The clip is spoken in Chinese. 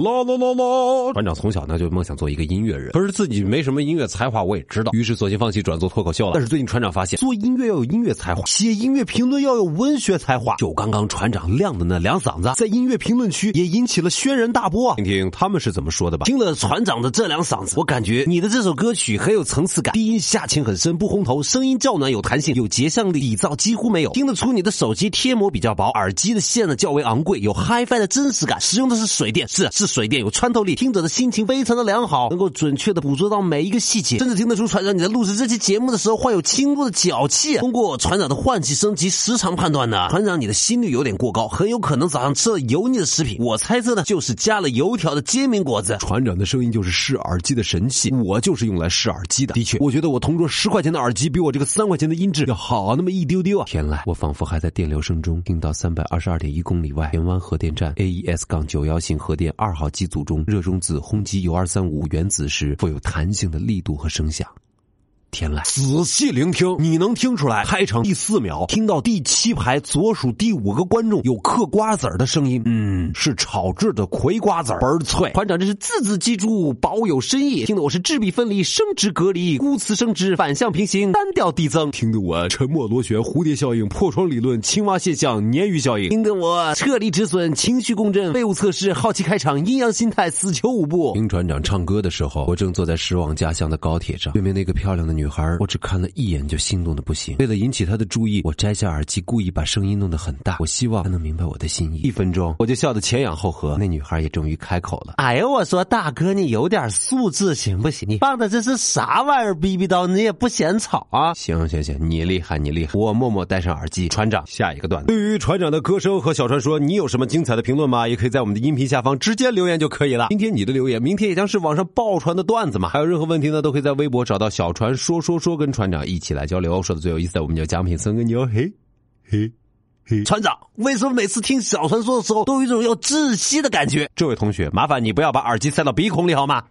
啦啦啦啦！船长从小呢就梦想做一个音乐人，可是自己没什么音乐才华，我也知道，于是索性放弃转做脱口秀了。但是最近船长发现，做音乐要有音乐才华，写音乐评论要有文学才华。就刚刚船长亮的那两嗓子，在音乐评论区也引起了轩然大波！听听他们是怎么说的吧。听了船长的这两嗓子，我感觉你的这首歌曲很有层次感，低音下潜很深，不轰头，声音较暖有弹性，有节像力，底噪几乎没有。听得出你的手机贴膜比较薄，耳机的线呢较为昂贵，有 HiFi 的真实感，使用的是水电，是是。水电有穿透力，听者的心情非常的良好，能够准确的捕捉到每一个细节，甚至听得出船长你在录制这期节目的时候患有轻度的脚气。通过船长的换气升级时长判断呢，船长你的心率有点过高，很有可能早上吃了油腻的食品。我猜测呢，就是加了油条的煎饼果子。船长的声音就是试耳机的神器，我就是用来试耳机的。的确，我觉得我同桌十块钱的耳机比我这个三块钱的音质要好那么一丢丢啊！天籁，我仿佛还在电流声中听到三百二十二点一公里外田湾核电站 AES 杠九幺型核电二。二号机组中热中子轰击铀二三五原子时，富有弹性的力度和声响。天籁，仔细聆听，你能听出来？开场第四秒，听到第七排左数第五个观众有嗑瓜子儿的声音，嗯，是炒制的葵瓜子儿，倍儿脆。团长，这是字字记住，保有深意，听得我是质壁分离，生殖隔离，孤词生殖，反向平行，单调递增，听得我沉默螺旋，蝴蝶效应，破窗理论，青蛙现象，鲶鱼效应，听得我撤离止损，情绪共振，废物测试，好奇开场，阴阳心态，死囚舞步。听船长唱歌的时候，我正坐在驶往家乡的高铁上，对面那个漂亮的女。女孩，我只看了一眼就心动的不行。为了引起她的注意，我摘下耳机，故意把声音弄得很大。我希望她能明白我的心意。一分钟，我就笑得前仰后合。那女孩也终于开口了：“哎呦，我说大哥，你有点素质行不行？你放的这是啥玩意儿？逼逼叨，你也不嫌吵啊？行行行，你厉害，你厉害。我默默戴上耳机。船长，下一个段子。对于船长的歌声和小船说，你有什么精彩的评论吗？也可以在我们的音频下方直接留言就可以了。今天你的留言，明天也将是网上爆传的段子嘛。还有任何问题呢，都可以在微博找到小船说。说说说，跟船长一起来交流。说的最有意思的，我们叫奖品送给你哦。嘿，嘿，嘿。船长，为什么每次听小船说的时候，都有一种要窒息的感觉？这位同学，麻烦你不要把耳机塞到鼻孔里好吗？